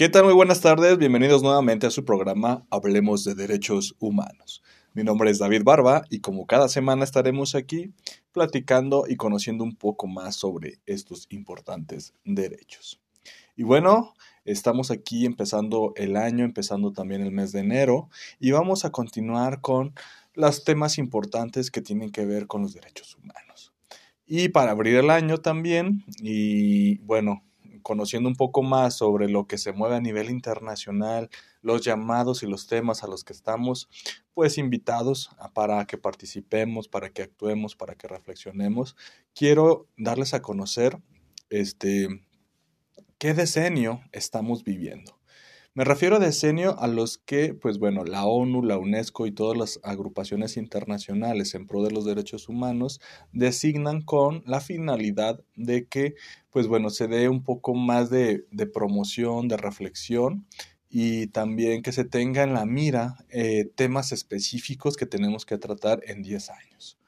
¿Qué tal? Muy buenas tardes, bienvenidos nuevamente a su programa Hablemos de Derechos Humanos. Mi nombre es David Barba y como cada semana estaremos aquí platicando y conociendo un poco más sobre estos importantes derechos. Y bueno, estamos aquí empezando el año, empezando también el mes de enero y vamos a continuar con los temas importantes que tienen que ver con los derechos humanos. Y para abrir el año también, y bueno, conociendo un poco más sobre lo que se mueve a nivel internacional, los llamados y los temas a los que estamos pues invitados para que participemos, para que actuemos, para que reflexionemos, quiero darles a conocer este qué decenio estamos viviendo. Me refiero a decenio a los que, pues bueno, la ONU, la UNESCO y todas las agrupaciones internacionales en pro de los derechos humanos designan con la finalidad de que, pues bueno, se dé un poco más de, de promoción, de reflexión y también que se tenga en la mira eh, temas específicos que tenemos que tratar en 10 años.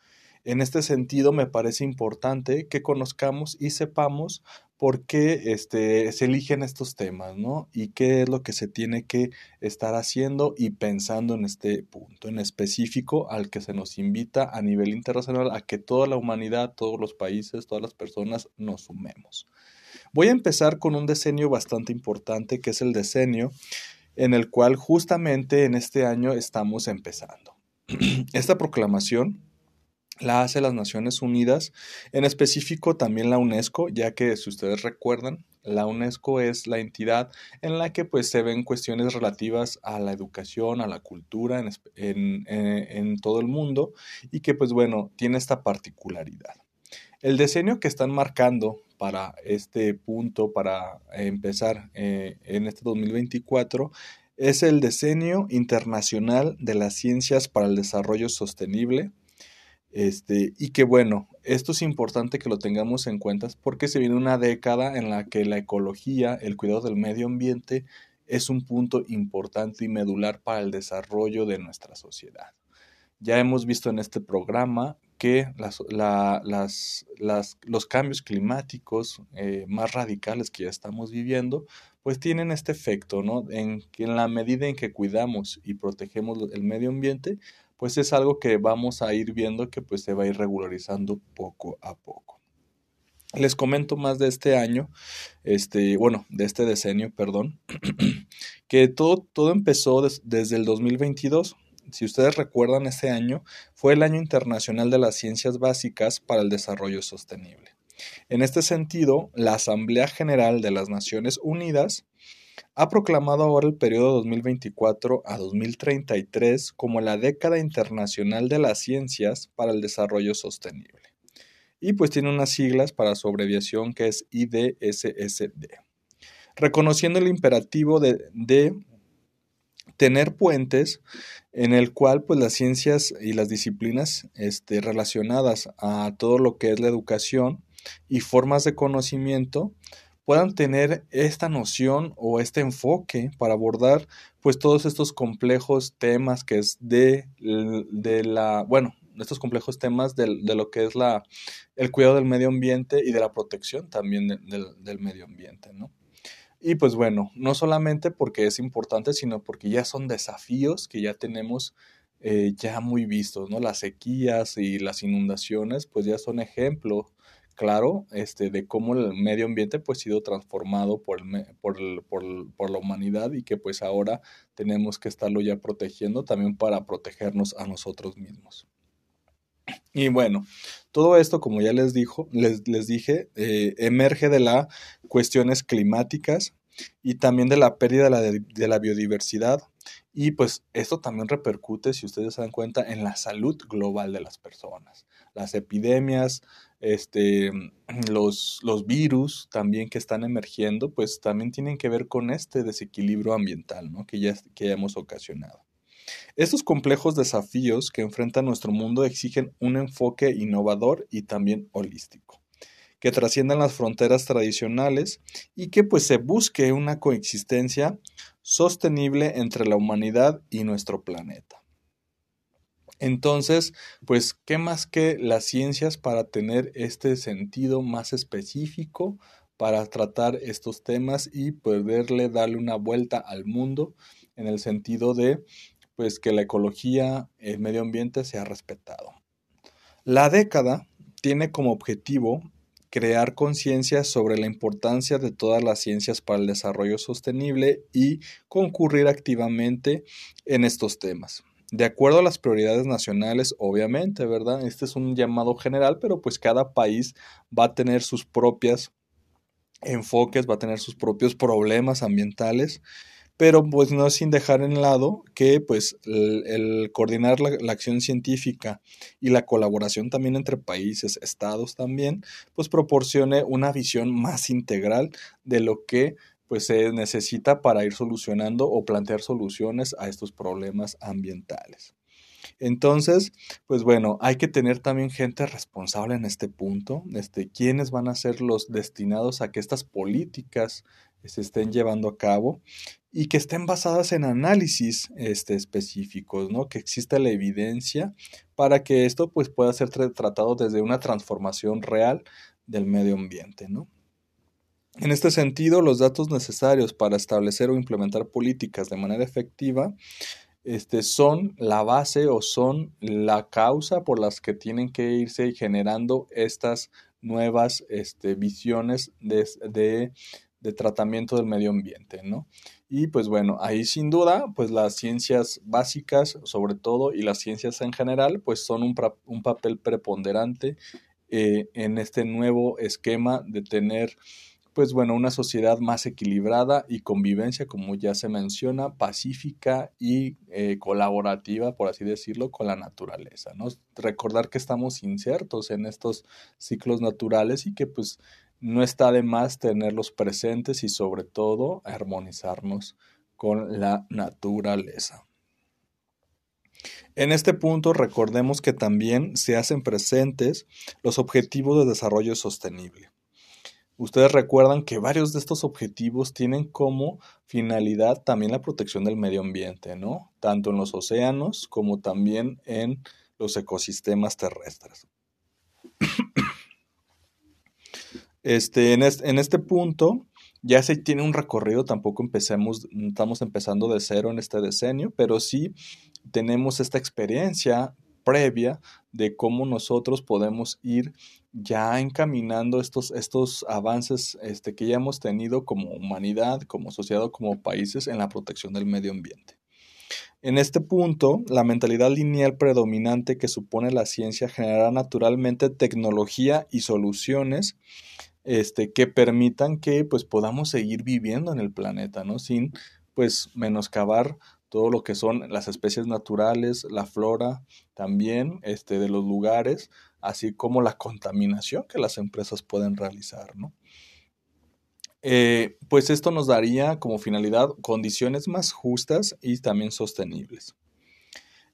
En este sentido, me parece importante que conozcamos y sepamos por qué este, se eligen estos temas, ¿no? Y qué es lo que se tiene que estar haciendo y pensando en este punto en específico al que se nos invita a nivel internacional a que toda la humanidad, todos los países, todas las personas nos sumemos. Voy a empezar con un decenio bastante importante que es el decenio en el cual justamente en este año estamos empezando. Esta proclamación la hace las Naciones Unidas, en específico también la UNESCO, ya que si ustedes recuerdan, la UNESCO es la entidad en la que pues se ven cuestiones relativas a la educación, a la cultura en, en todo el mundo y que pues bueno, tiene esta particularidad. El diseño que están marcando para este punto, para empezar eh, en este 2024, es el diseño internacional de las ciencias para el desarrollo sostenible, este, y que bueno, esto es importante que lo tengamos en cuenta porque se viene una década en la que la ecología, el cuidado del medio ambiente, es un punto importante y medular para el desarrollo de nuestra sociedad. Ya hemos visto en este programa que las, las, los cambios climáticos eh, más radicales que ya estamos viviendo, pues tienen este efecto, ¿no? En que en la medida en que cuidamos y protegemos el medio ambiente, pues es algo que vamos a ir viendo que pues se va a ir regularizando poco a poco. Les comento más de este año, este, bueno, de este decenio, perdón, que todo, todo empezó desde el 2022. Si ustedes recuerdan, ese año fue el Año Internacional de las Ciencias Básicas para el Desarrollo Sostenible. En este sentido, la Asamblea General de las Naciones Unidas ha proclamado ahora el periodo 2024 a 2033 como la década internacional de las ciencias para el desarrollo sostenible. Y pues tiene unas siglas para su abreviación que es IDSSD. Reconociendo el imperativo de, tener puentes en el cual pues las ciencias y las disciplinas este, relacionadas a todo lo que es la educación y formas de conocimiento puedan tener esta noción o este enfoque para abordar pues todos estos complejos temas que es de, de la, bueno, estos complejos temas de, lo que es la, el cuidado del medio ambiente y de la protección también del medio ambiente, ¿no? Y pues bueno, no solamente porque es importante, sino porque ya son desafíos que ya tenemos eh, ya muy vistos, ¿no? Las sequías y las inundaciones, pues ya son ejemplo claro este, de cómo el medio ambiente pues ha sido transformado por, por, por, la humanidad y que pues ahora tenemos que estarlo ya protegiendo también para protegernos a nosotros mismos. Y bueno, todo esto, como ya les, dijo, les, les dije, eh, emerge de las cuestiones climáticas y también de la pérdida de la, de la biodiversidad. Y pues esto también repercute, si ustedes se dan cuenta, en la salud global de las personas. Las epidemias, este, los, los virus también que están emergiendo, pues también tienen que ver con este desequilibrio ambiental ¿no? que, ya, que hemos ocasionado. Estos complejos desafíos que enfrenta nuestro mundo exigen un enfoque innovador y también holístico, que trasciendan las fronteras tradicionales y que pues se busque una coexistencia sostenible entre la humanidad y nuestro planeta. Entonces, pues, ¿qué más que las ciencias para tener este sentido más específico para tratar estos temas y poderle darle una vuelta al mundo en el sentido de pues que la ecología, el medio ambiente sea respetado. La década tiene como objetivo crear conciencia sobre la importancia de todas las ciencias para el desarrollo sostenible y concurrir activamente en estos temas. De acuerdo a las prioridades nacionales, obviamente, ¿verdad? Este es un llamado general, pero pues cada país va a tener sus propias enfoques, va a tener sus propios problemas ambientales pero pues no sin dejar en lado que pues el, coordinar la, acción científica y la colaboración también entre países, estados también, pues proporcione una visión más integral de lo que pues se necesita para ir solucionando o plantear soluciones a estos problemas ambientales. Entonces, pues bueno, hay que tener también gente responsable en este punto, este, quiénes van a ser los destinados a que estas políticas se estén llevando a cabo y que estén basadas en análisis este, específicos, ¿no? Que exista la evidencia para que esto pues, pueda ser tratado desde una transformación real del medio ambiente, ¿no? En este sentido, los datos necesarios para establecer o implementar políticas de manera efectiva este, son la base o son la causa por las que tienen que irse generando estas nuevas este, visiones de, de, tratamiento del medio ambiente, ¿no? Y pues bueno, ahí sin duda, pues las ciencias básicas sobre todo y las ciencias en general, pues son un, un papel preponderante eh, en este nuevo esquema de tener, pues bueno, una sociedad más equilibrada y convivencia, como ya se menciona, pacífica y eh, colaborativa, por así decirlo, con la naturaleza. Recordar que estamos insertos en estos ciclos naturales y que pues no está de más tenerlos presentes y sobre todo armonizarnos con la naturaleza. En este punto recordemos que también se hacen presentes los objetivos de desarrollo sostenible. Ustedes recuerdan que varios de estos objetivos tienen como finalidad también la protección del medio ambiente, ¿no? Tanto en los océanos como también en los ecosistemas terrestres. Este, en, este, punto ya se tiene un recorrido, tampoco empecemos, estamos empezando de cero en este decenio, pero sí tenemos esta experiencia previa de cómo nosotros podemos ir ya encaminando estos, estos avances este, que ya hemos tenido como humanidad, como sociedad, como países en la protección del medio ambiente. En este punto, la mentalidad lineal predominante que supone la ciencia generará naturalmente tecnología y soluciones este, que permitan que pues podamos seguir viviendo en el planeta, ¿no? Sin pues menoscabar todo lo que son las especies naturales, la flora también este, de los lugares, así como la contaminación que las empresas pueden realizar, ¿no? Eh, pues esto nos daría como finalidad condiciones más justas y también sostenibles.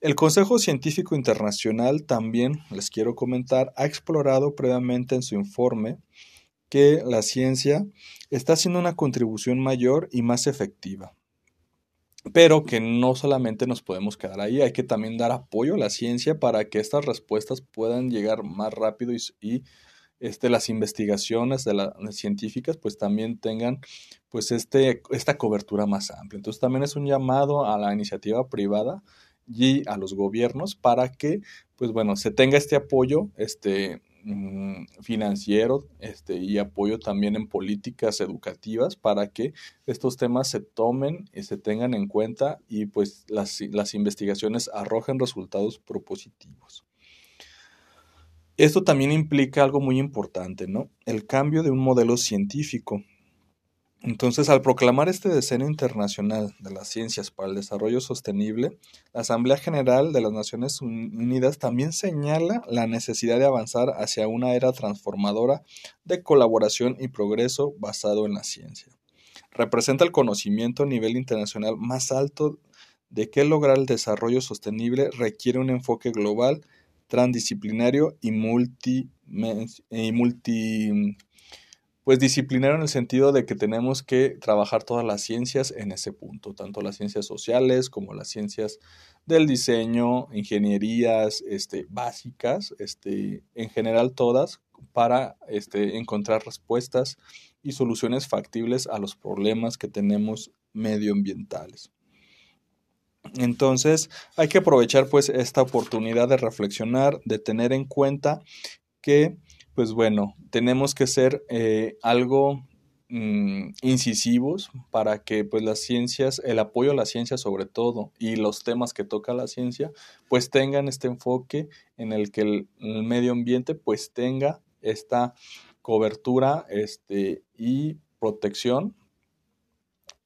El Consejo Científico Internacional también, les quiero comentar, ha explorado previamente en su informe que la ciencia está haciendo una contribución mayor y más efectiva. Pero que no solamente nos podemos quedar ahí, hay que también dar apoyo a la ciencia para que estas respuestas puedan llegar más rápido y, este, las investigaciones de las científicas pues también tengan pues este, esta cobertura más amplia. Entonces también es un llamado a la iniciativa privada y a los gobiernos para que pues bueno se tenga este apoyo este Mm, financiero este, y apoyo también en políticas educativas para que estos temas se tomen y se tengan en cuenta y pues las, las investigaciones arrojen resultados propositivos. Esto también implica algo muy importante, ¿no? El cambio de un modelo científico entonces, al proclamar este decenio internacional de las ciencias para el desarrollo sostenible, la Asamblea General de las Naciones Unidas también señala la necesidad de avanzar hacia una era transformadora de colaboración y progreso basado en la ciencia. Representa el conocimiento a nivel internacional más alto de que lograr el desarrollo sostenible requiere un enfoque global, transdisciplinario y multi, y multi pues disciplinario en el sentido de que tenemos que trabajar todas las ciencias en ese punto, tanto las ciencias sociales como las ciencias del diseño, ingenierías este, básicas, este, en general todas, para este, encontrar respuestas y soluciones factibles a los problemas que tenemos medioambientales. Entonces hay que aprovechar pues esta oportunidad de reflexionar, de tener en cuenta que pues bueno, tenemos que ser eh, algo mm, incisivos para que pues las ciencias, el apoyo a la ciencia sobre todo y los temas que toca la ciencia pues tengan este enfoque en el que el, medio ambiente pues tenga esta cobertura este, y protección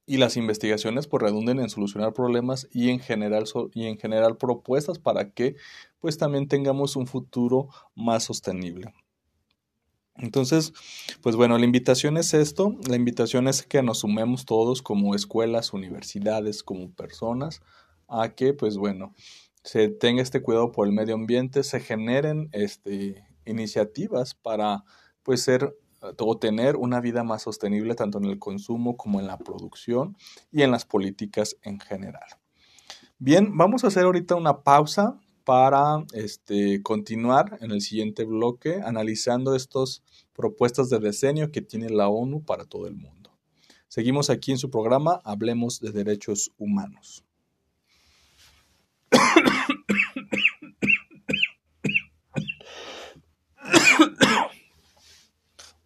y las investigaciones pues redunden en solucionar problemas y en general y en general propuestas para que pues también tengamos un futuro más sostenible. Entonces, pues bueno, la invitación es esto, la invitación es que nos sumemos todos como escuelas, universidades, como personas, a que pues bueno, se tenga este cuidado por el medio ambiente, se generen este, iniciativas para pues ser o tener una vida más sostenible tanto en el consumo como en la producción y en las políticas en general. Bien, vamos a hacer ahorita una pausa para este, continuar en el siguiente bloque analizando estas propuestas de diseño que tiene la ONU para todo el mundo. Seguimos aquí en su programa Hablemos de Derechos Humanos.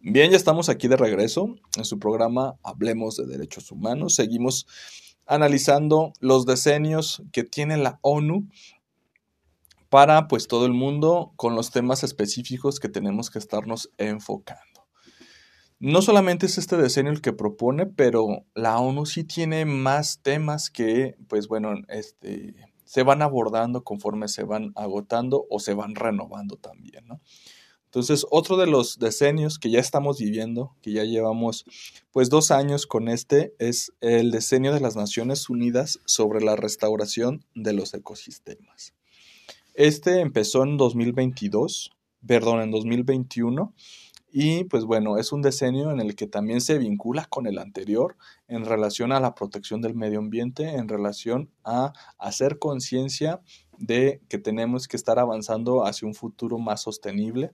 Bien, ya estamos aquí de regreso en su programa Hablemos de Derechos Humanos. Seguimos analizando los decenios que tiene la ONU para pues todo el mundo con los temas específicos que tenemos que estarnos enfocando. No solamente es este decenio el que propone, pero la ONU sí tiene más temas que pues bueno, este se van abordando conforme se van agotando o se van renovando también, ¿no? Entonces, otro de los decenios que ya estamos viviendo, que ya llevamos pues dos años con este, es el decenio de las Naciones Unidas sobre la restauración de los ecosistemas. Este empezó en 2022, perdón, en 2021, y pues bueno, es un decenio en el que también se vincula con el anterior en relación a la protección del medio ambiente, en relación a hacer conciencia de que tenemos que estar avanzando hacia un futuro más sostenible,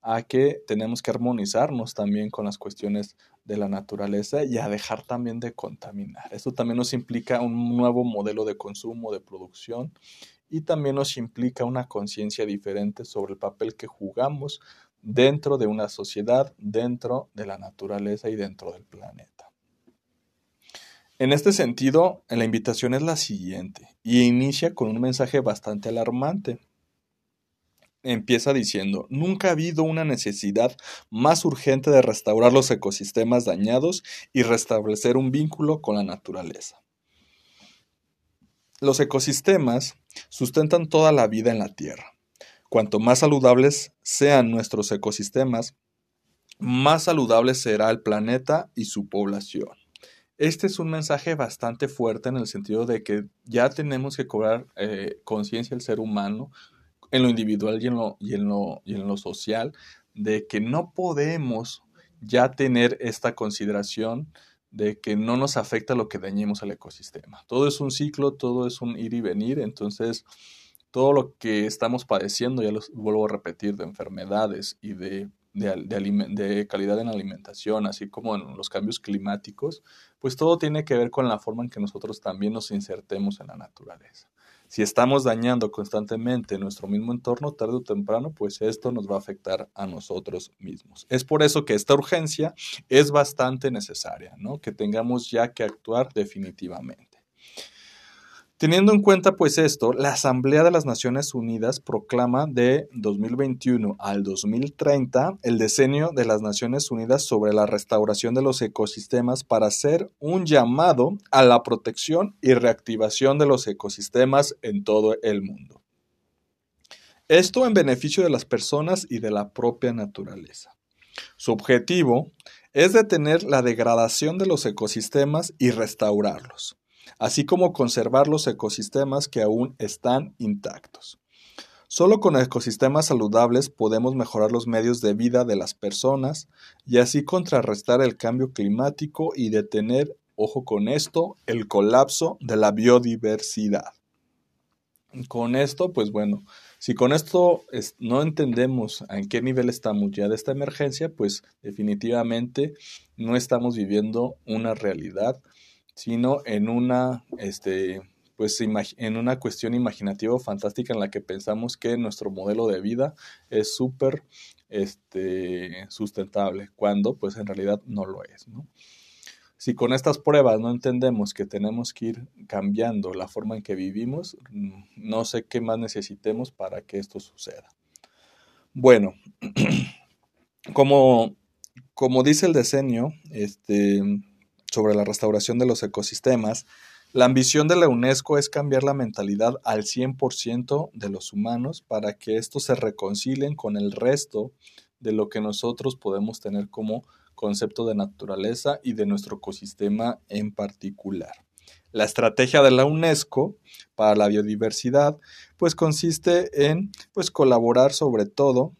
a que tenemos que armonizarnos también con las cuestiones de la naturaleza y a dejar también de contaminar. Esto también nos implica un nuevo modelo de consumo, de producción y también nos implica una conciencia diferente sobre el papel que jugamos dentro de una sociedad, dentro de la naturaleza y dentro del planeta. En este sentido, la invitación es la siguiente y inicia con un mensaje bastante alarmante. Empieza diciendo, nunca ha habido una necesidad más urgente de restaurar los ecosistemas dañados y restablecer un vínculo con la naturaleza. Los ecosistemas sustentan toda la vida en la Tierra. Cuanto más saludables sean nuestros ecosistemas, más saludable será el planeta y su población. Este es un mensaje bastante fuerte en el sentido de que ya tenemos que cobrar eh, conciencia el ser humano en lo individual y en lo, y, en lo, y en lo social, de que no podemos ya tener esta consideración de que no nos afecta lo que dañemos al ecosistema. Todo es un ciclo, todo es un ir y venir, entonces todo lo que estamos padeciendo, ya lo vuelvo a repetir, de enfermedades y de de, calidad en alimentación, así como en los cambios climáticos, pues todo tiene que ver con la forma en que nosotros también nos insertemos en la naturaleza. Si estamos dañando constantemente nuestro mismo entorno, tarde o temprano, pues esto nos va a afectar a nosotros mismos. Es por eso que esta urgencia es bastante necesaria, ¿no? Que tengamos ya que actuar definitivamente. Teniendo en cuenta pues esto, la Asamblea de las Naciones Unidas proclama de 2021 al 2030 el decenio de las Naciones Unidas sobre la restauración de los ecosistemas para hacer un llamado a la protección y reactivación de los ecosistemas en todo el mundo. Esto en beneficio de las personas y de la propia naturaleza. Su objetivo es detener la degradación de los ecosistemas y restaurarlos así como conservar los ecosistemas que aún están intactos. Solo con ecosistemas saludables podemos mejorar los medios de vida de las personas y así contrarrestar el cambio climático y detener, ojo con esto, el colapso de la biodiversidad. Con esto, pues bueno, Si con esto no entendemos en qué nivel estamos ya de esta emergencia, pues definitivamente no estamos viviendo una realidad, sino en una, este, pues, en una cuestión imaginativa fantástica en la que pensamos que nuestro modelo de vida es súper este, sustentable, cuando pues en realidad no lo es. ¿no? Si con estas pruebas no entendemos que tenemos que ir cambiando la forma en que vivimos, mm, no sé qué más necesitemos para que esto suceda. Bueno, como, como dice el diseño este, sobre la restauración de los ecosistemas, la ambición de la UNESCO es cambiar la mentalidad al 100% de los humanos para que estos se reconcilien con el resto de lo que nosotros podemos tener como concepto de naturaleza y de nuestro ecosistema en particular. La estrategia de la UNESCO para la biodiversidad pues consiste en pues colaborar sobre todo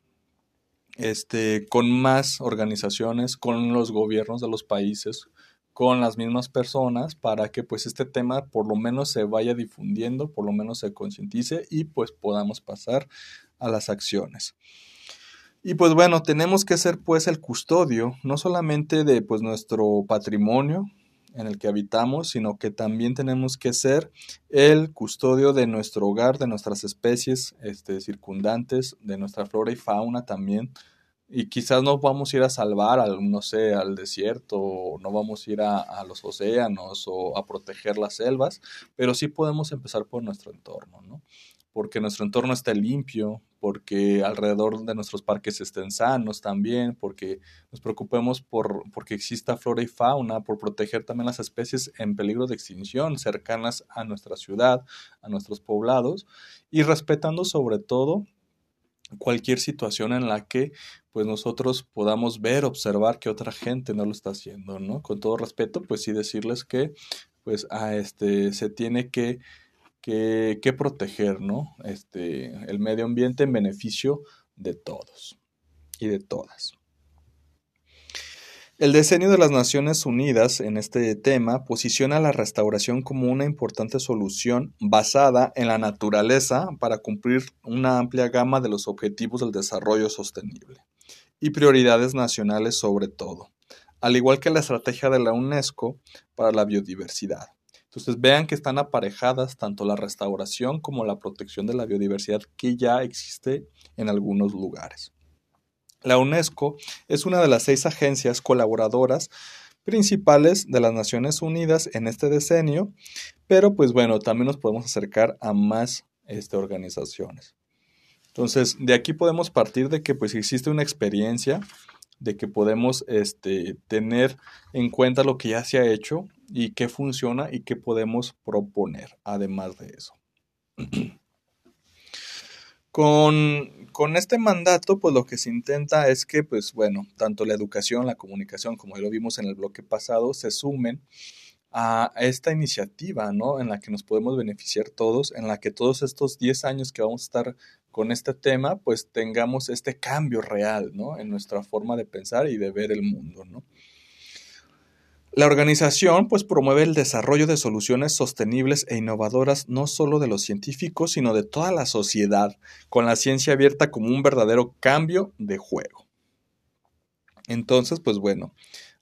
este, con más organizaciones, con los gobiernos de los países, con las mismas personas para que pues este tema por lo menos se vaya difundiendo, por lo menos se concientice y pues podamos pasar a las acciones. Y pues bueno, tenemos que ser pues el custodio, no solamente de pues nuestro patrimonio en el que habitamos, sino que también tenemos que ser el custodio de nuestro hogar, de nuestras especies este, circundantes, de nuestra flora y fauna también. Y quizás no vamos a ir a salvar al, no sé, al desierto, no vamos a ir a, a los océanos o a proteger las selvas, pero sí podemos empezar por nuestro entorno, ¿no? porque nuestro entorno esté limpio, porque alrededor de nuestros parques estén sanos también, porque nos preocupemos por porque exista flora y fauna, por proteger también las especies en peligro de extinción cercanas a nuestra ciudad, a nuestros poblados y respetando sobre todo cualquier situación en la que pues nosotros podamos ver, observar que otra gente no lo está haciendo, ¿no? Con todo respeto, pues sí decirles que pues a este se tiene que que, proteger, ¿no? Este, el medio ambiente en beneficio de todos y de todas. El diseño de las Naciones Unidas en este tema posiciona la restauración como una importante solución basada en la naturaleza para cumplir una amplia gama de los objetivos del desarrollo sostenible y prioridades nacionales sobre todo, al igual que la estrategia de la UNESCO para la biodiversidad. Entonces vean que están aparejadas tanto la restauración como la protección de la biodiversidad que ya existe en algunos lugares. La UNESCO es una de las seis agencias colaboradoras principales de las Naciones Unidas en este decenio, pero pues bueno, también nos podemos acercar a más este, organizaciones. Entonces, de aquí podemos partir de que pues existe una experiencia de que podemos este, tener en cuenta lo que ya se ha hecho y qué funciona y qué podemos proponer, además de eso. con, con, este mandato, pues lo que se intenta es que, pues bueno, tanto la educación, la comunicación, como ya lo vimos en el bloque pasado, se sumen a esta iniciativa, ¿no? En la que nos podemos beneficiar todos, en la que todos estos 10 años que vamos a estar con este tema, pues tengamos este cambio real, ¿no? En nuestra forma de pensar y de ver el mundo, ¿no? La organización pues promueve el desarrollo de soluciones sostenibles e innovadoras no solo de los científicos, sino de toda la sociedad, con la ciencia abierta como un verdadero cambio de juego. Entonces, pues bueno,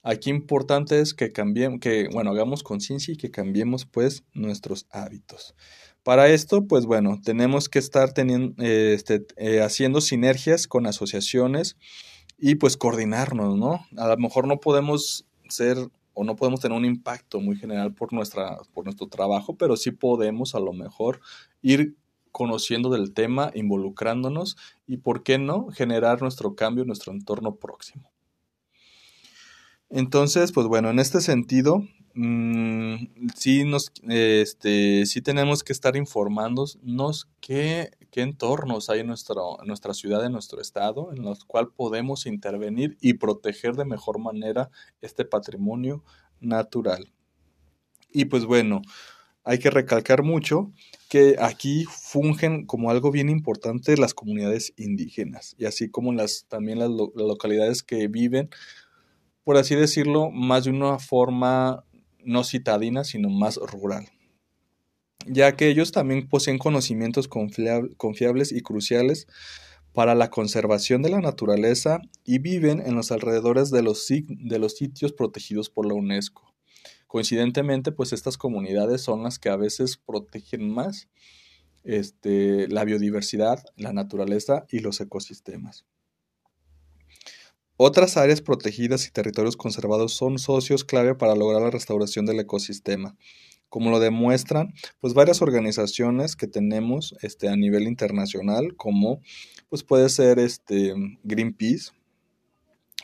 aquí importante es que cambiemos, que bueno, hagamos conciencia y que cambiemos pues nuestros hábitos. Para esto, pues bueno, tenemos que estar teniendo, este, eh, haciendo sinergias con asociaciones y pues coordinarnos, ¿no? A lo mejor no podemos ser o no podemos tener un impacto muy general por, nuestra, por nuestro trabajo, pero sí podemos a lo mejor ir conociendo del tema, involucrándonos y, ¿por qué no?, generar nuestro cambio en nuestro entorno próximo. Entonces, pues bueno, en este sentido, Mm, sí, nos, este, sí tenemos que estar informándonos qué, qué entornos hay en, nuestra ciudad, en nuestro estado, en los cuales podemos intervenir y proteger de mejor manera este patrimonio natural. Y pues bueno, hay que recalcar mucho que aquí fungen como algo bien importante las comunidades indígenas y así como las, también las localidades que viven, por así decirlo, más de una forma no citadina, sino más rural. ya que ellos también poseen conocimientos confiables y cruciales para la conservación de la naturaleza y viven en los alrededores de los, de los sitios protegidos por la UNESCO. Coincidentemente, pues estas comunidades son las que a veces protegen más este, la biodiversidad, la naturaleza y los ecosistemas. Otras áreas protegidas y territorios conservados son socios clave para lograr la restauración del ecosistema, como lo demuestran pues varias organizaciones que tenemos este, a nivel internacional, como pues puede ser este, Greenpeace,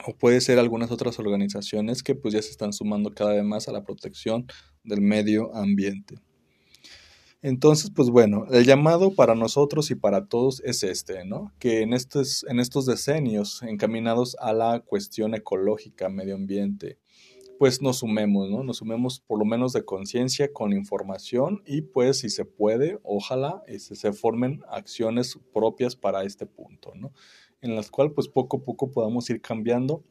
o puede ser algunas otras organizaciones que pues ya se están sumando cada vez más a la protección del medio ambiente. Entonces, pues bueno, el llamado para nosotros y para todos es este, ¿no? Que en estos, en estos decenios encaminados a la cuestión ecológica, medio ambiente, pues nos sumemos, ¿no? Nos sumemos por lo menos de conciencia con información y pues si se puede, ojalá este, se formen acciones propias para este punto, ¿no? En las cuales pues poco a poco podamos ir cambiando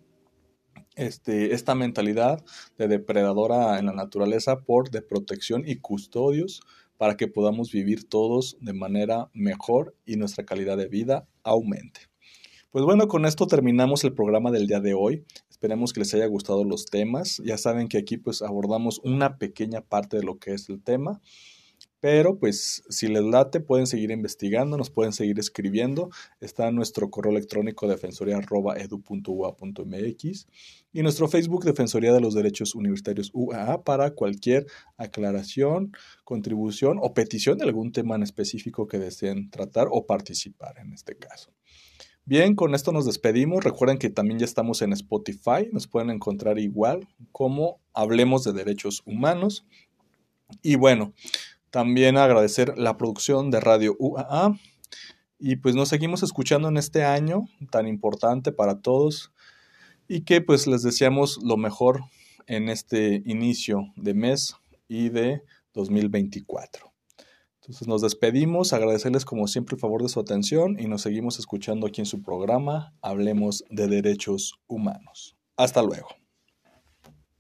este, esta mentalidad de depredadora en la naturaleza por de protección y custodios para que podamos vivir todos de manera mejor y nuestra calidad de vida aumente. Pues bueno, con esto terminamos el programa del día de hoy. Esperemos que les haya gustado los temas. Ya saben que aquí pues abordamos una pequeña parte de lo que es el tema. Pero pues si les late pueden seguir investigando, nos pueden seguir escribiendo. Está nuestro correo electrónico defensoría.edu.ua.mx y nuestro Facebook Defensoría de los Derechos Universitarios UAA para cualquier aclaración, contribución o petición de algún tema en específico que deseen tratar o participar en este caso. Bien, con esto nos despedimos. Recuerden que también ya estamos en Spotify. Nos pueden encontrar igual como Hablemos de Derechos Humanos. Y bueno, también agradecer la producción de Radio UAA. Y pues nos seguimos escuchando en este año tan importante para todos. Y que pues les deseamos lo mejor en este inicio de mes y de 2024. Entonces nos despedimos, agradecerles como siempre el favor de su atención y nos seguimos escuchando aquí en su programa Hablemos de Derechos Humanos. Hasta luego.